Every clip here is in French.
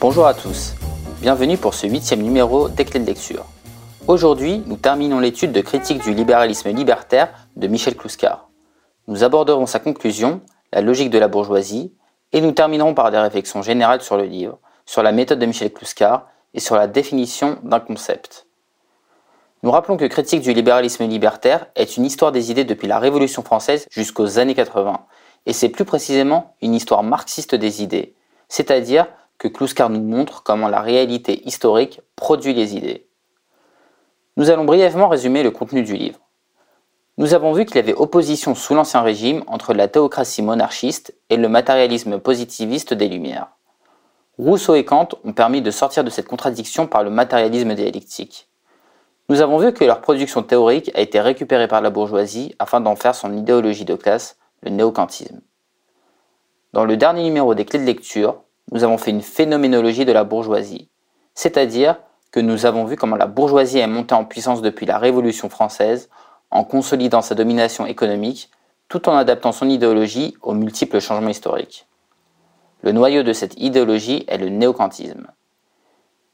Bonjour à tous, bienvenue pour ce huitième numéro des clés de lecture. Aujourd'hui, nous terminons l'étude de critique du libéralisme libertaire de Michel Clouscar. Nous aborderons sa conclusion, la logique de la bourgeoisie, et nous terminerons par des réflexions générales sur le livre, sur la méthode de Michel Clouscar et sur la définition d'un concept. Nous rappelons que Critique du libéralisme libertaire est une histoire des idées depuis la Révolution française jusqu'aux années 80, et c'est plus précisément une histoire marxiste des idées, c'est-à-dire que Kluskar nous montre comment la réalité historique produit les idées. Nous allons brièvement résumer le contenu du livre. Nous avons vu qu'il y avait opposition sous l'Ancien Régime entre la théocratie monarchiste et le matérialisme positiviste des Lumières. Rousseau et Kant ont permis de sortir de cette contradiction par le matérialisme dialectique. Nous avons vu que leur production théorique a été récupérée par la bourgeoisie afin d'en faire son idéologie de classe, le néocantisme. Dans le dernier numéro des clés de lecture, nous avons fait une phénoménologie de la bourgeoisie, c'est-à-dire que nous avons vu comment la bourgeoisie est montée en puissance depuis la Révolution française en consolidant sa domination économique tout en adaptant son idéologie aux multiples changements historiques. Le noyau de cette idéologie est le néocantisme.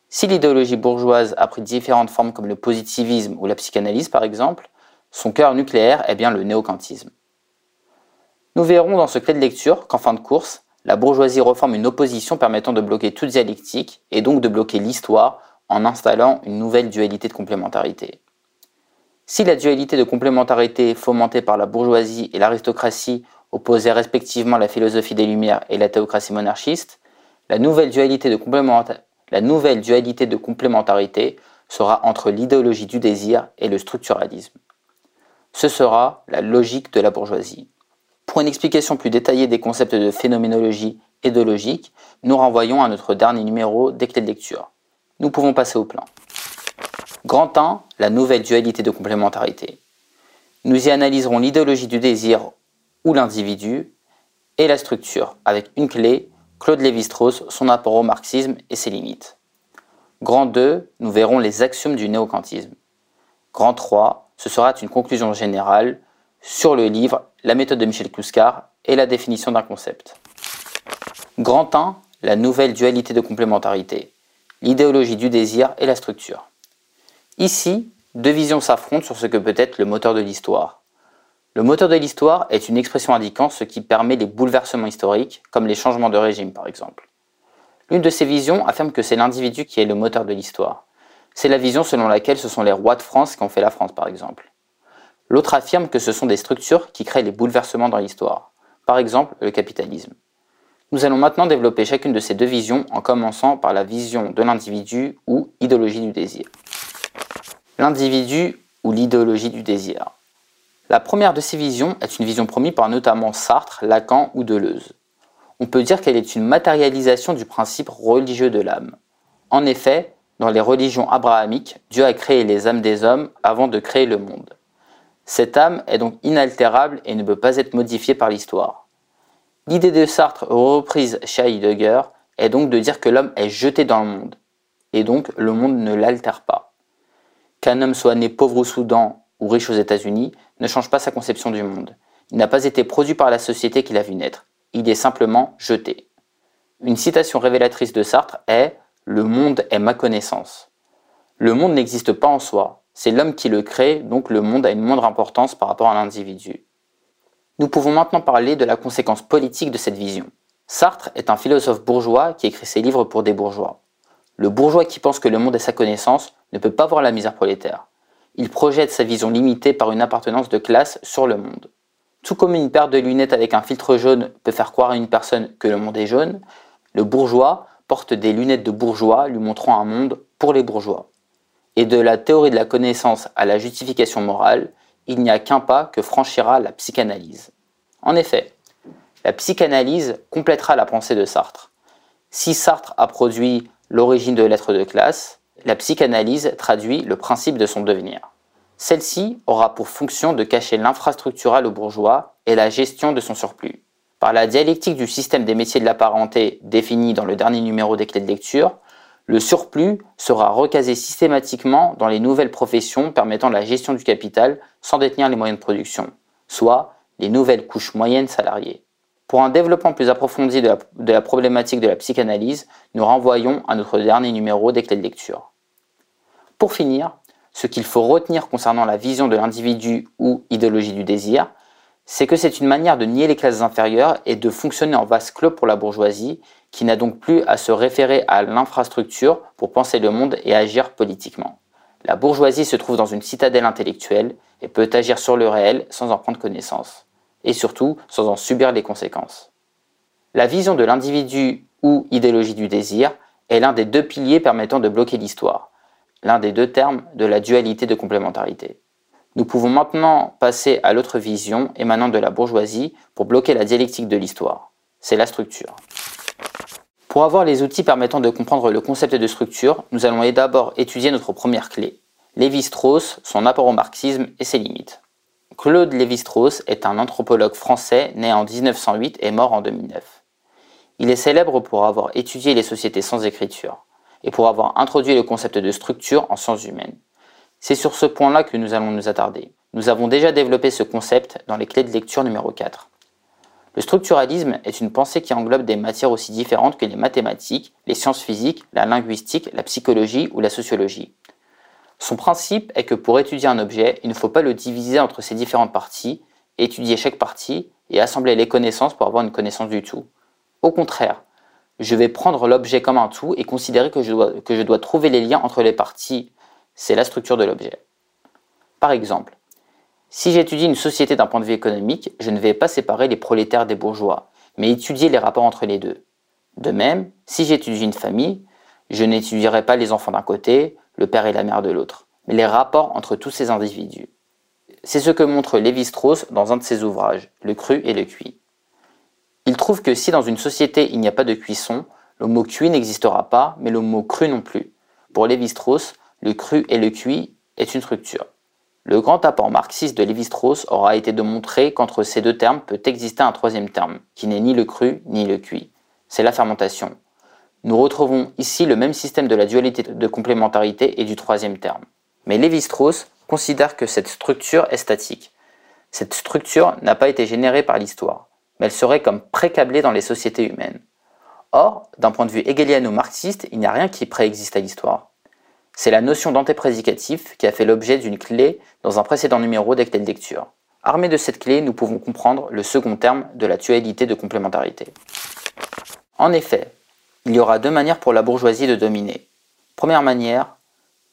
Si l'idéologie bourgeoise a pris différentes formes comme le positivisme ou la psychanalyse par exemple, son cœur nucléaire est bien le néocantisme. Nous verrons dans ce clé de lecture qu'en fin de course, la bourgeoisie reforme une opposition permettant de bloquer toute dialectique et donc de bloquer l'histoire en installant une nouvelle dualité de complémentarité. Si la dualité de complémentarité fomentée par la bourgeoisie et l'aristocratie opposait respectivement la philosophie des Lumières et la théocratie monarchiste, la nouvelle dualité de complémentarité sera entre l'idéologie du désir et le structuralisme. Ce sera la logique de la bourgeoisie. Pour une explication plus détaillée des concepts de phénoménologie et de logique, nous renvoyons à notre dernier numéro des clés de lecture. Nous pouvons passer au plan. Grand 1, la nouvelle dualité de complémentarité. Nous y analyserons l'idéologie du désir ou l'individu et la structure, avec une clé, Claude Lévi-Strauss, son apport au marxisme et ses limites. Grand 2, nous verrons les axiomes du néocantisme. Grand 3, ce sera une conclusion générale sur le livre La méthode de Michel Clouscar et la définition d'un concept. Grand 1, la nouvelle dualité de complémentarité, l'idéologie du désir et la structure. Ici, deux visions s'affrontent sur ce que peut être le moteur de l'histoire. Le moteur de l'histoire est une expression indiquant ce qui permet les bouleversements historiques, comme les changements de régime par exemple. L'une de ces visions affirme que c'est l'individu qui est le moteur de l'histoire. C'est la vision selon laquelle ce sont les rois de France qui ont fait la France par exemple. L'autre affirme que ce sont des structures qui créent les bouleversements dans l'histoire, par exemple le capitalisme. Nous allons maintenant développer chacune de ces deux visions en commençant par la vision de l'individu ou idéologie du désir. L'individu ou l'idéologie du désir. La première de ces visions est une vision promise par notamment Sartre, Lacan ou Deleuze. On peut dire qu'elle est une matérialisation du principe religieux de l'âme. En effet, dans les religions abrahamiques, Dieu a créé les âmes des hommes avant de créer le monde. Cette âme est donc inaltérable et ne peut pas être modifiée par l'histoire. L'idée de Sartre reprise chez Heidegger est donc de dire que l'homme est jeté dans le monde, et donc le monde ne l'altère pas. Qu'un homme soit né pauvre au Soudan ou riche aux États-Unis ne change pas sa conception du monde. Il n'a pas été produit par la société qu'il a vu naître. Il est simplement jeté. Une citation révélatrice de Sartre est Le monde est ma connaissance. Le monde n'existe pas en soi. C'est l'homme qui le crée, donc le monde a une moindre importance par rapport à l'individu. Nous pouvons maintenant parler de la conséquence politique de cette vision. Sartre est un philosophe bourgeois qui écrit ses livres pour des bourgeois. Le bourgeois qui pense que le monde est sa connaissance ne peut pas voir la misère prolétaire il projette sa vision limitée par une appartenance de classe sur le monde. Tout comme une paire de lunettes avec un filtre jaune peut faire croire à une personne que le monde est jaune, le bourgeois porte des lunettes de bourgeois lui montrant un monde pour les bourgeois. Et de la théorie de la connaissance à la justification morale, il n'y a qu'un pas que franchira la psychanalyse. En effet, la psychanalyse complétera la pensée de Sartre. Si Sartre a produit l'origine de l'être de classe, la psychanalyse traduit le principe de son devenir. Celle-ci aura pour fonction de cacher l'infrastructural au bourgeois et la gestion de son surplus. Par la dialectique du système des métiers de la parenté définie dans le dernier numéro des clés de lecture, le surplus sera recasé systématiquement dans les nouvelles professions permettant la gestion du capital sans détenir les moyens de production, soit les nouvelles couches moyennes salariées. Pour un développement plus approfondi de la, problématique de la psychanalyse, nous renvoyons à notre dernier numéro des clés de lecture. Pour finir, ce qu'il faut retenir concernant la vision de l'individu ou idéologie du désir, c'est que c'est une manière de nier les classes inférieures et de fonctionner en vase clos pour la bourgeoisie, qui n'a donc plus à se référer à l'infrastructure pour penser le monde et agir politiquement. La bourgeoisie se trouve dans une citadelle intellectuelle et peut agir sur le réel sans en prendre connaissance et surtout sans en subir les conséquences. La vision de l'individu ou idéologie du désir est l'un des deux piliers permettant de bloquer l'histoire, l'un des deux termes de la dualité de complémentarité. Nous pouvons maintenant passer à l'autre vision émanant de la bourgeoisie pour bloquer la dialectique de l'histoire. C'est la structure. Pour avoir les outils permettant de comprendre le concept de structure, nous allons d'abord étudier notre première clé, Lévi-Strauss, son apport au marxisme et ses limites. Claude Lévi-Strauss est un anthropologue français né en 1908 et mort en 2009. Il est célèbre pour avoir étudié les sociétés sans écriture et pour avoir introduit le concept de structure en sciences humaines. C'est sur ce point-là que nous allons nous attarder. Nous avons déjà développé ce concept dans les clés de lecture numéro 4. Le structuralisme est une pensée qui englobe des matières aussi différentes que les mathématiques, les sciences physiques, la linguistique, la psychologie ou la sociologie. Son principe est que pour étudier un objet, il ne faut pas le diviser entre ses différentes parties, étudier chaque partie et assembler les connaissances pour avoir une connaissance du tout. Au contraire, je vais prendre l'objet comme un tout et considérer que je, dois, que je dois trouver les liens entre les parties. C'est la structure de l'objet. Par exemple, si j'étudie une société d'un point de vue économique, je ne vais pas séparer les prolétaires des bourgeois, mais étudier les rapports entre les deux. De même, si j'étudie une famille, je n'étudierai pas les enfants d'un côté, le père et la mère de l'autre, mais les rapports entre tous ces individus. C'est ce que montre Lévi-Strauss dans un de ses ouvrages, Le cru et le cuit. Il trouve que si dans une société il n'y a pas de cuisson, le mot cuit n'existera pas, mais le mot cru non plus. Pour Lévi-Strauss, le cru et le cuit est une structure. Le grand apport marxiste de Lévi-Strauss aura été de montrer qu'entre ces deux termes peut exister un troisième terme, qui n'est ni le cru ni le cuit. C'est la fermentation. Nous retrouvons ici le même système de la dualité de complémentarité et du troisième terme. Mais Lévi-Strauss considère que cette structure est statique. Cette structure n'a pas été générée par l'histoire, mais elle serait comme précablée dans les sociétés humaines. Or, d'un point de vue hegeliano-marxiste, il n'y a rien qui préexiste à l'histoire. C'est la notion d'antéprédicatif qui a fait l'objet d'une clé dans un précédent numéro des clés de lecture. Armés de cette clé, nous pouvons comprendre le second terme de la dualité de complémentarité. En effet, il y aura deux manières pour la bourgeoisie de dominer. Première manière,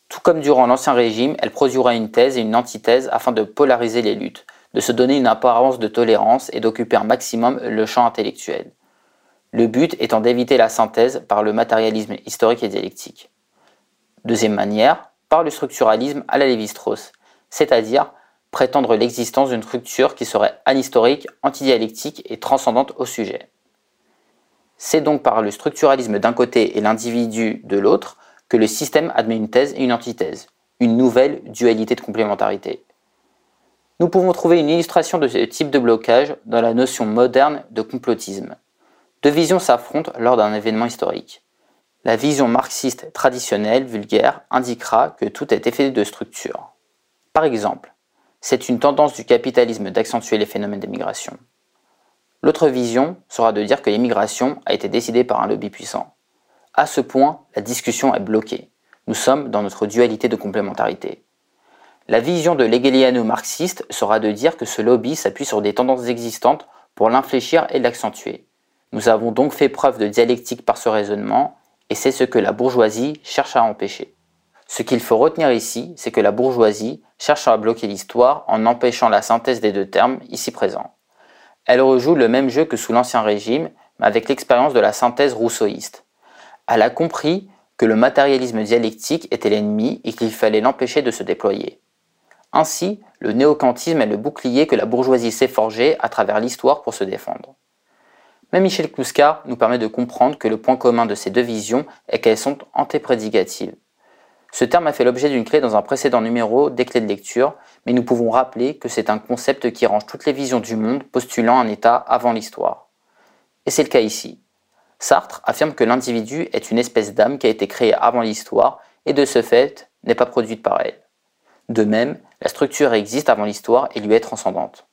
tout comme durant l'Ancien Régime, elle produira une thèse et une antithèse afin de polariser les luttes, de se donner une apparence de tolérance et d'occuper un maximum le champ intellectuel. Le but étant d'éviter la synthèse par le matérialisme historique et dialectique. Deuxième manière, par le structuralisme à la Lévi-Strauss, c'est-à-dire prétendre l'existence d'une structure qui serait anhistorique, antidialectique et transcendante au sujet. C'est donc par le structuralisme d'un côté et l'individu de l'autre que le système admet une thèse et une antithèse, une nouvelle dualité de complémentarité. Nous pouvons trouver une illustration de ce type de blocage dans la notion moderne de complotisme. Deux visions s'affrontent lors d'un événement historique. La vision marxiste traditionnelle, vulgaire, indiquera que tout est effet de structure. Par exemple, c'est une tendance du capitalisme d'accentuer les phénomènes d'immigration. L'autre vision sera de dire que l'immigration a été décidée par un lobby puissant. À ce point, la discussion est bloquée. Nous sommes dans notre dualité de complémentarité. La vision de l'hegeliano-marxiste sera de dire que ce lobby s'appuie sur des tendances existantes pour l'infléchir et l'accentuer. Nous avons donc fait preuve de dialectique par ce raisonnement, et c'est ce que la bourgeoisie cherche à empêcher. Ce qu'il faut retenir ici, c'est que la bourgeoisie cherche à bloquer l'histoire en empêchant la synthèse des deux termes ici présents. Elle rejoue le même jeu que sous l'Ancien Régime, mais avec l'expérience de la synthèse rousseauiste. Elle a compris que le matérialisme dialectique était l'ennemi et qu'il fallait l'empêcher de se déployer. Ainsi, le néocantisme est le bouclier que la bourgeoisie s'est forgé à travers l'histoire pour se défendre. Mais Michel Kluska nous permet de comprendre que le point commun de ces deux visions est qu'elles sont antéprédicatives. Ce terme a fait l'objet d'une clé dans un précédent numéro des clés de lecture, mais nous pouvons rappeler que c'est un concept qui range toutes les visions du monde postulant un état avant l'histoire. Et c'est le cas ici. Sartre affirme que l'individu est une espèce d'âme qui a été créée avant l'histoire et de ce fait n'est pas produite par elle. De même, la structure existe avant l'histoire et lui est transcendante.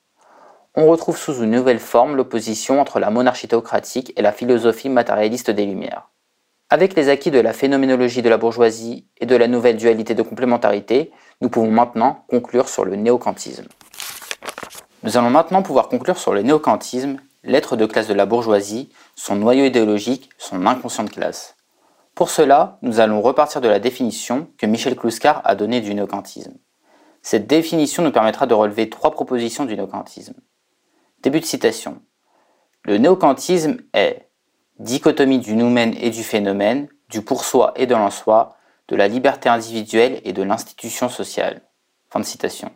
On retrouve sous une nouvelle forme l'opposition entre la monarchie théocratique et la philosophie matérialiste des Lumières. Avec les acquis de la phénoménologie de la bourgeoisie et de la nouvelle dualité de complémentarité, nous pouvons maintenant conclure sur le néocantisme. Nous allons maintenant pouvoir conclure sur le néocantisme, l'être de classe de la bourgeoisie, son noyau idéologique, son inconscient de classe. Pour cela, nous allons repartir de la définition que Michel Kluskar a donnée du néocantisme. Cette définition nous permettra de relever trois propositions du néocantisme. Début de citation. Le néocantisme est dichotomie du noumen et du phénomène, du pour soi et de l'en soi, de la liberté individuelle et de l'institution sociale. Fin de citation.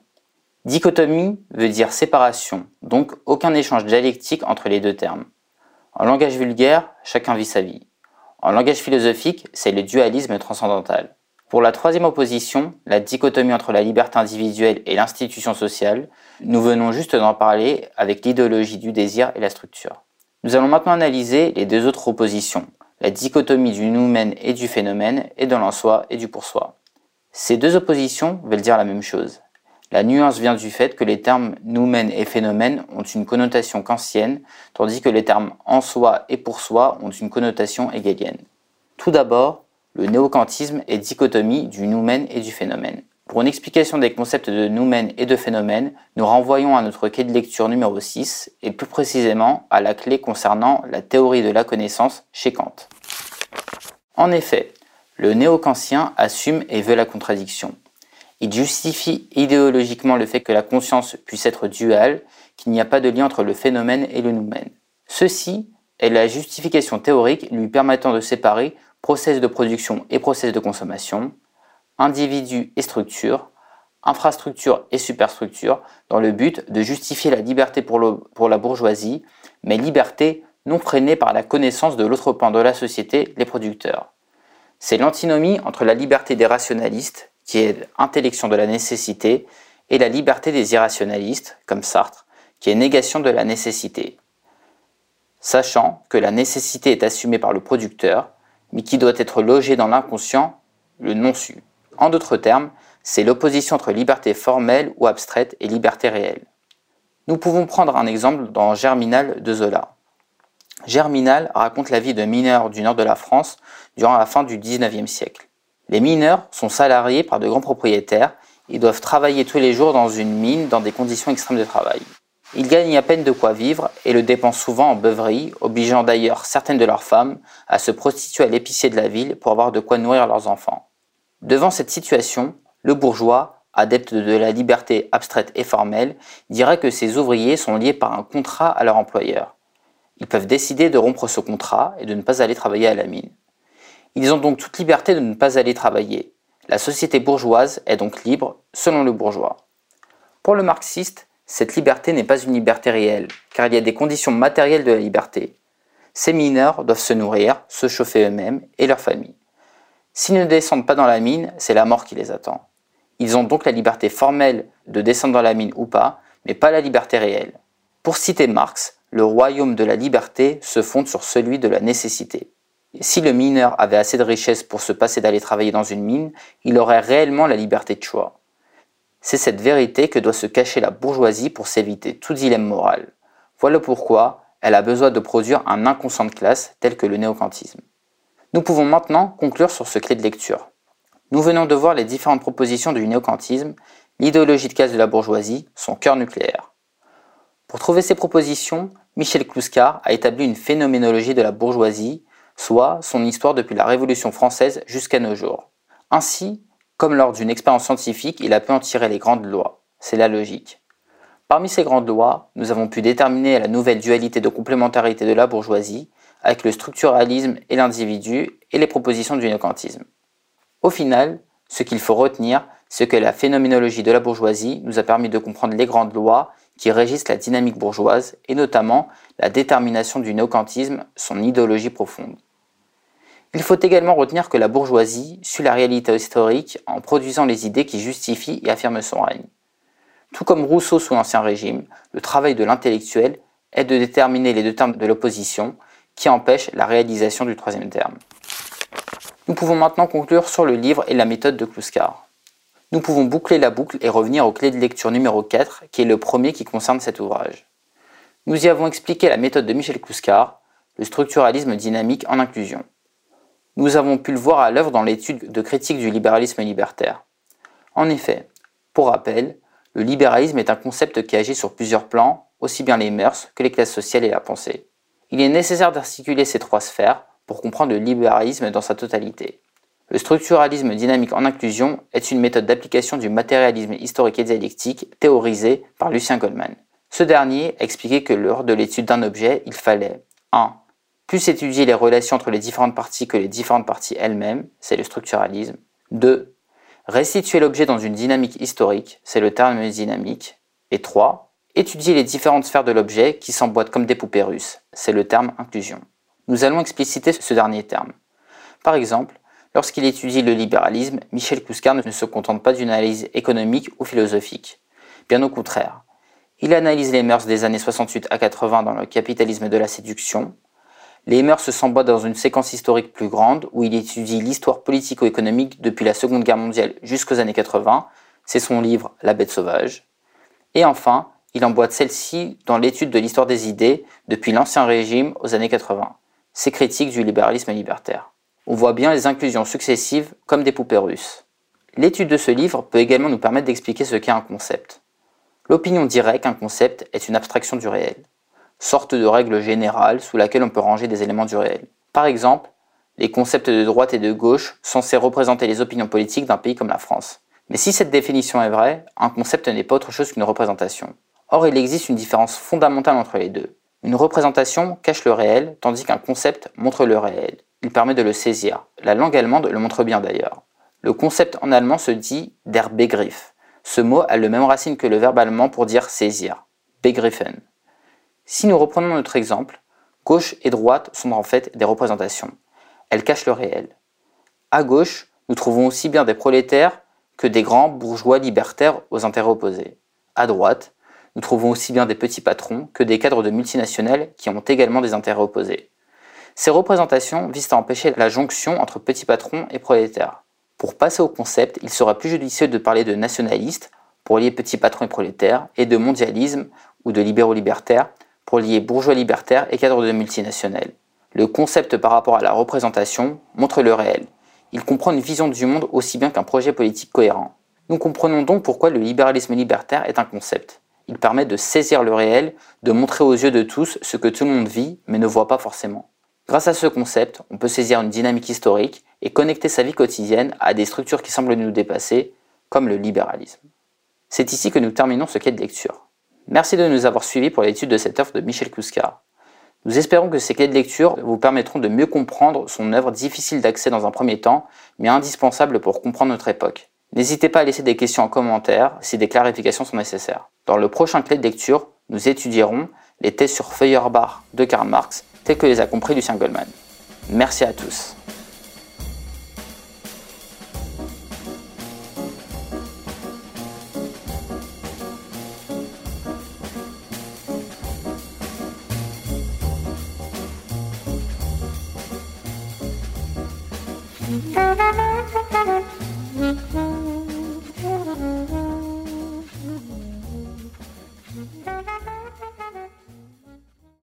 Dichotomie veut dire séparation, donc aucun échange dialectique entre les deux termes. En langage vulgaire, chacun vit sa vie. En langage philosophique, c'est le dualisme transcendantal. Pour la troisième opposition, la dichotomie entre la liberté individuelle et l'institution sociale, nous venons juste d'en parler avec l'idéologie du désir et la structure. Nous allons maintenant analyser les deux autres oppositions, la dichotomie du noumen et du phénomène, et de l'en-soi et du pour-soi. Ces deux oppositions veulent dire la même chose. La nuance vient du fait que les termes noumen et phénomène ont une connotation kantienne, tandis que les termes en soi et pour soi ont une connotation hegelienne. Tout d'abord, le néocantisme est dichotomie du noumen et du phénomène. Pour une explication des concepts de noumen et de phénomène, nous renvoyons à notre clé de lecture numéro 6 et plus précisément à la clé concernant la théorie de la connaissance chez Kant. En effet, le néo-kantien assume et veut la contradiction. Il justifie idéologiquement le fait que la conscience puisse être duale, qu'il n'y a pas de lien entre le phénomène et le noumen. Ceci est la justification théorique lui permettant de séparer process de production et process de consommation, individu et structure, infrastructure et superstructure, dans le but de justifier la liberté pour, pour la bourgeoisie, mais liberté non freinée par la connaissance de l'autre pan de la société, les producteurs. C'est l'antinomie entre la liberté des rationalistes, qui est intellection de la nécessité, et la liberté des irrationalistes, comme Sartre, qui est négation de la nécessité. Sachant que la nécessité est assumée par le producteur, mais qui doit être logé dans l'inconscient, le non-su. En d'autres termes, c'est l'opposition entre liberté formelle ou abstraite et liberté réelle. Nous pouvons prendre un exemple dans Germinal de Zola. Germinal raconte la vie de mineurs du nord de la France durant la fin du XIXe siècle. Les mineurs sont salariés par de grands propriétaires et doivent travailler tous les jours dans une mine dans des conditions extrêmes de travail. Ils gagnent à peine de quoi vivre et le dépensent souvent en beuverie, obligeant d'ailleurs certaines de leurs femmes à se prostituer à l'épicier de la ville pour avoir de quoi nourrir leurs enfants. Devant cette situation, le bourgeois, adepte de la liberté abstraite et formelle, dirait que ces ouvriers sont liés par un contrat à leur employeur. Ils peuvent décider de rompre ce contrat et de ne pas aller travailler à la mine. Ils ont donc toute liberté de ne pas aller travailler. La société bourgeoise est donc libre selon le bourgeois. Pour le marxiste, cette liberté n'est pas une liberté réelle, car il y a des conditions matérielles de la liberté. Ces mineurs doivent se nourrir, se chauffer eux-mêmes et leur famille. S'ils ne descendent pas dans la mine, c'est la mort qui les attend. Ils ont donc la liberté formelle de descendre dans la mine ou pas, mais pas la liberté réelle. Pour citer Marx, le royaume de la liberté se fonde sur celui de la nécessité. Si le mineur avait assez de richesses pour se passer d'aller travailler dans une mine, il aurait réellement la liberté de choix. C'est cette vérité que doit se cacher la bourgeoisie pour s'éviter tout dilemme moral. Voilà pourquoi elle a besoin de produire un inconscient de classe tel que le néocantisme. Nous pouvons maintenant conclure sur ce clé de lecture. Nous venons de voir les différentes propositions du néocantisme, l'idéologie de classe de la bourgeoisie, son cœur nucléaire. Pour trouver ces propositions, Michel Kluskar a établi une phénoménologie de la bourgeoisie, soit son histoire depuis la Révolution française jusqu'à nos jours. Ainsi, comme lors d'une expérience scientifique, il a pu en tirer les grandes lois. C'est la logique. Parmi ces grandes lois, nous avons pu déterminer la nouvelle dualité de complémentarité de la bourgeoisie avec le structuralisme et l'individu et les propositions du néocantisme. Au final, ce qu'il faut retenir, c'est que la phénoménologie de la bourgeoisie nous a permis de comprendre les grandes lois qui régissent la dynamique bourgeoise et notamment la détermination du néocantisme, son idéologie profonde. Il faut également retenir que la bourgeoisie suit la réalité historique en produisant les idées qui justifient et affirment son règne. Tout comme Rousseau sous l'Ancien Régime, le travail de l'intellectuel est de déterminer les deux termes de l'opposition qui empêchent la réalisation du troisième terme. Nous pouvons maintenant conclure sur le livre et la méthode de Kluskar. Nous pouvons boucler la boucle et revenir aux clés de lecture numéro 4, qui est le premier qui concerne cet ouvrage. Nous y avons expliqué la méthode de Michel Kluskar, le structuralisme dynamique en inclusion. Nous avons pu le voir à l'œuvre dans l'étude de critique du libéralisme libertaire. En effet, pour rappel, le libéralisme est un concept qui agit sur plusieurs plans, aussi bien les mœurs que les classes sociales et la pensée. Il est nécessaire d'articuler ces trois sphères pour comprendre le libéralisme dans sa totalité. Le structuralisme dynamique en inclusion est une méthode d'application du matérialisme historique et dialectique théorisé par Lucien Goldman. Ce dernier expliquait que lors de l'étude d'un objet, il fallait 1. Plus étudier les relations entre les différentes parties que les différentes parties elles-mêmes, c'est le structuralisme. 2. Restituer l'objet dans une dynamique historique, c'est le terme dynamique. Et 3. Étudier les différentes sphères de l'objet qui s'emboîtent comme des poupées russes, c'est le terme inclusion. Nous allons expliciter ce dernier terme. Par exemple, Lorsqu'il étudie le libéralisme, Michel Kouskar ne se contente pas d'une analyse économique ou philosophique. Bien au contraire. Il analyse les mœurs des années 68 à 80 dans le capitalisme de la séduction. Les mœurs s'emboîtent dans une séquence historique plus grande où il étudie l'histoire politico-économique depuis la Seconde Guerre mondiale jusqu'aux années 80. C'est son livre La bête sauvage. Et enfin, il emboîte celle-ci dans l'étude de l'histoire des idées depuis l'Ancien Régime aux années 80. C'est critique du libéralisme libertaire on voit bien les inclusions successives comme des poupées russes. L'étude de ce livre peut également nous permettre d'expliquer ce qu'est un concept. L'opinion dirait qu'un concept est une abstraction du réel, sorte de règle générale sous laquelle on peut ranger des éléments du réel. Par exemple, les concepts de droite et de gauche censés représenter les opinions politiques d'un pays comme la France. Mais si cette définition est vraie, un concept n'est pas autre chose qu'une représentation. Or, il existe une différence fondamentale entre les deux. Une représentation cache le réel, tandis qu'un concept montre le réel il permet de le saisir. La langue allemande le montre bien d'ailleurs. Le concept en allemand se dit der Begriff. Ce mot a le même racine que le verbe allemand pour dire saisir, begriffen. Si nous reprenons notre exemple, gauche et droite sont en fait des représentations. Elles cachent le réel. À gauche, nous trouvons aussi bien des prolétaires que des grands bourgeois libertaires aux intérêts opposés. À droite, nous trouvons aussi bien des petits patrons que des cadres de multinationales qui ont également des intérêts opposés. Ces représentations visent à empêcher la jonction entre petits patrons et prolétaires. Pour passer au concept, il sera plus judicieux de parler de nationalistes pour lier petits patrons et prolétaires, et de mondialisme ou de libéraux libertaires pour lier bourgeois libertaires et cadres de multinationales. Le concept par rapport à la représentation montre le réel. Il comprend une vision du monde aussi bien qu'un projet politique cohérent. Nous comprenons donc pourquoi le libéralisme libertaire est un concept. Il permet de saisir le réel, de montrer aux yeux de tous ce que tout le monde vit mais ne voit pas forcément. Grâce à ce concept, on peut saisir une dynamique historique et connecter sa vie quotidienne à des structures qui semblent nous dépasser, comme le libéralisme. C'est ici que nous terminons ce quai de lecture. Merci de nous avoir suivis pour l'étude de cette œuvre de Michel Kouskar. Nous espérons que ces quais de lecture vous permettront de mieux comprendre son œuvre difficile d'accès dans un premier temps, mais indispensable pour comprendre notre époque. N'hésitez pas à laisser des questions en commentaire si des clarifications sont nécessaires. Dans le prochain clé de lecture, nous étudierons les thèses sur Feuerbach de Karl Marx tel que les a compris Lucien Goldman. Merci à tous.